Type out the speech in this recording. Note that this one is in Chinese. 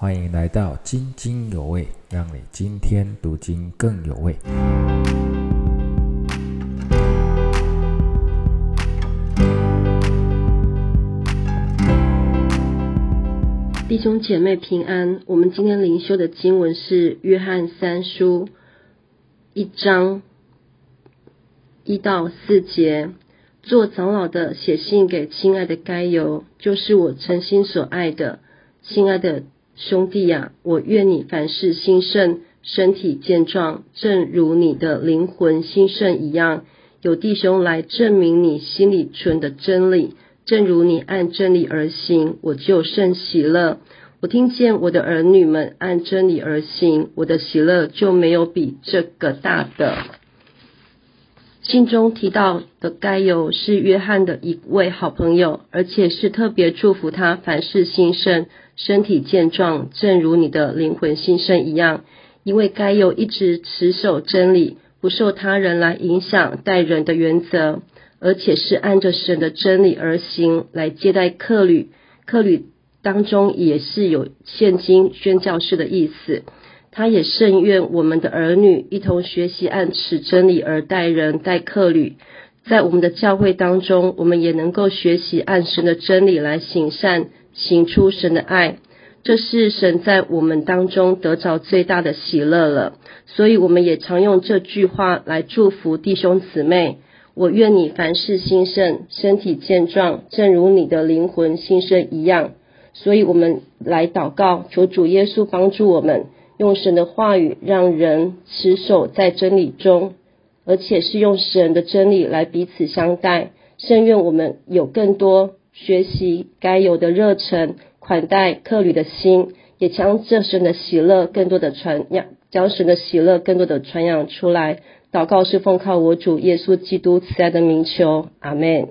欢迎来到津津有味，让你今天读经更有味。弟兄姐妹平安，我们今天灵修的经文是约翰三书一章一到四节。做长老的写信给亲爱的该由，就是我诚心所爱的，亲爱的。兄弟呀，我愿你凡事兴盛，身体健壮，正如你的灵魂兴盛一样。有弟兄来证明你心里存的真理，正如你按真理而行，我就甚喜乐。我听见我的儿女们按真理而行，我的喜乐就没有比这个大的。信中提到的该有是约翰的一位好朋友，而且是特别祝福他凡事兴盛。身体健壮，正如你的灵魂新生一样。因为该有一直持守真理，不受他人来影响待人的原则，而且是按着神的真理而行，来接待客旅。客旅当中也是有现今宣教士的意思。他也甚愿我们的儿女一同学习按此真理而待人待客旅。在我们的教会当中，我们也能够学习按神的真理来行善，行出神的爱。这是神在我们当中得着最大的喜乐了。所以，我们也常用这句话来祝福弟兄姊妹：我愿你凡事兴盛，身体健壮，正如你的灵魂兴盛一样。所以，我们来祷告，求主耶稣帮助我们，用神的话语让人持守在真理中。而且是用神的真理来彼此相待，甚愿我们有更多学习该有的热忱，款待客旅的心，也将这神的喜乐更多的传扬，将神的喜乐更多的传扬出来。祷告是奉靠我主耶稣基督慈爱的名求，阿门。